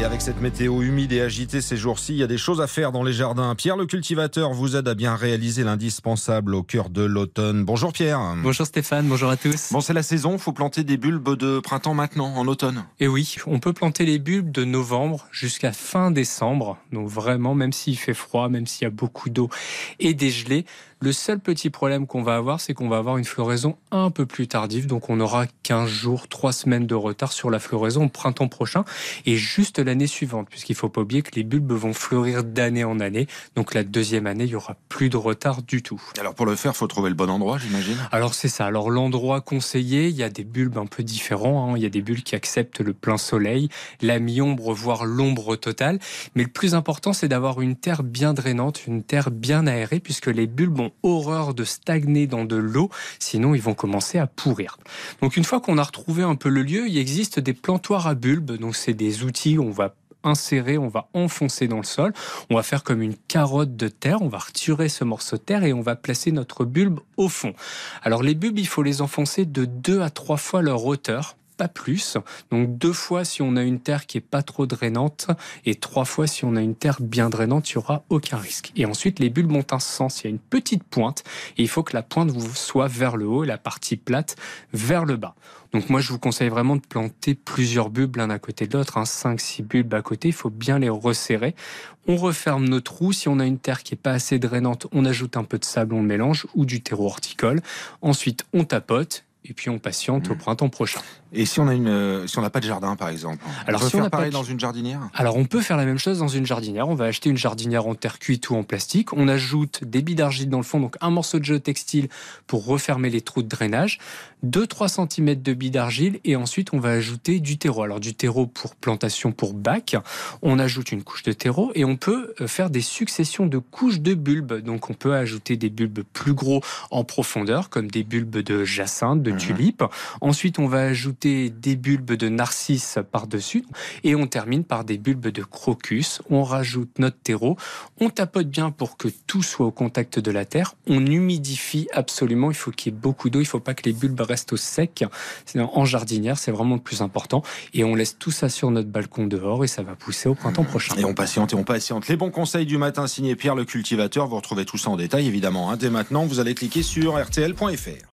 Et avec cette météo humide et agitée ces jours-ci, il y a des choses à faire dans les jardins. Pierre le cultivateur vous aide à bien réaliser l'indispensable au cœur de l'automne. Bonjour Pierre. Bonjour Stéphane, bonjour à tous. Bon, c'est la saison, faut planter des bulbes de printemps maintenant, en automne. Et oui, on peut planter les bulbes de novembre jusqu'à fin décembre. Donc vraiment, même s'il fait froid, même s'il y a beaucoup d'eau et des gelées, le seul petit problème qu'on va avoir, c'est qu'on va avoir une floraison un peu plus tardive. Donc on aura 15 jours, 3 semaines de retard sur la floraison au printemps prochain et juste l'année suivante, puisqu'il faut pas oublier que les bulbes vont fleurir d'année en année. Donc la deuxième année, il y aura plus de retard du tout. Alors pour le faire, faut trouver le bon endroit, j'imagine. Alors c'est ça. Alors l'endroit conseillé, il y a des bulbes un peu différents. Hein. Il y a des bulbes qui acceptent le plein soleil, la mi-ombre, voire l'ombre totale. Mais le plus important, c'est d'avoir une terre bien drainante, une terre bien aérée, puisque les bulbes ont horreur de stagner dans de l'eau, sinon ils vont commencer à pourrir. Donc une fois qu'on a retrouvé un peu le lieu, il existe des plantoirs à bulbes, donc c'est des outils on insérer, on va enfoncer dans le sol, on va faire comme une carotte de terre, on va retirer ce morceau de terre et on va placer notre bulbe au fond. Alors les bulbes, il faut les enfoncer de deux à trois fois leur hauteur pas plus. Donc deux fois si on a une terre qui est pas trop drainante et trois fois si on a une terre bien drainante, il n'y aura aucun risque. Et ensuite, les bulbes ont un sens. Il y a une petite pointe et il faut que la pointe soit vers le haut et la partie plate vers le bas. Donc moi, je vous conseille vraiment de planter plusieurs bulbes l'un à côté de l'autre, hein, 5-6 bulbes à côté, il faut bien les resserrer. On referme nos trous, si on a une terre qui est pas assez drainante, on ajoute un peu de sable, on mélange, ou du terreau horticole. Ensuite, on tapote, et puis on patiente au mmh. printemps prochain. Et si on a une, si on n'a pas de jardin, par exemple, alors on peut si faire on pareil dans une jardinière? Alors on peut faire la même chose dans une jardinière. On va acheter une jardinière en terre cuite ou en plastique. On ajoute des billes d'argile dans le fond, donc un morceau de géotextile pour refermer les trous de drainage, 2-3 cm de billes d'argile et ensuite on va ajouter du terreau. Alors du terreau pour plantation pour bac. On ajoute une couche de terreau et on peut euh, faire des successions de couches de bulbes. Donc on peut ajouter des bulbes plus gros en profondeur, comme des bulbes de jacinthe, de mmh. tulipe. Ensuite on va ajouter des bulbes de narcisse par-dessus et on termine par des bulbes de crocus. On rajoute notre terreau, on tapote bien pour que tout soit au contact de la terre, on humidifie absolument, il faut qu'il y ait beaucoup d'eau, il ne faut pas que les bulbes restent au sec. En jardinière, c'est vraiment le plus important et on laisse tout ça sur notre balcon dehors et ça va pousser au printemps prochain. Et on patiente et on patiente. Les bons conseils du matin signé Pierre le cultivateur, vous retrouvez tout ça en détail évidemment. Hein. Dès maintenant, vous allez cliquer sur rtl.fr.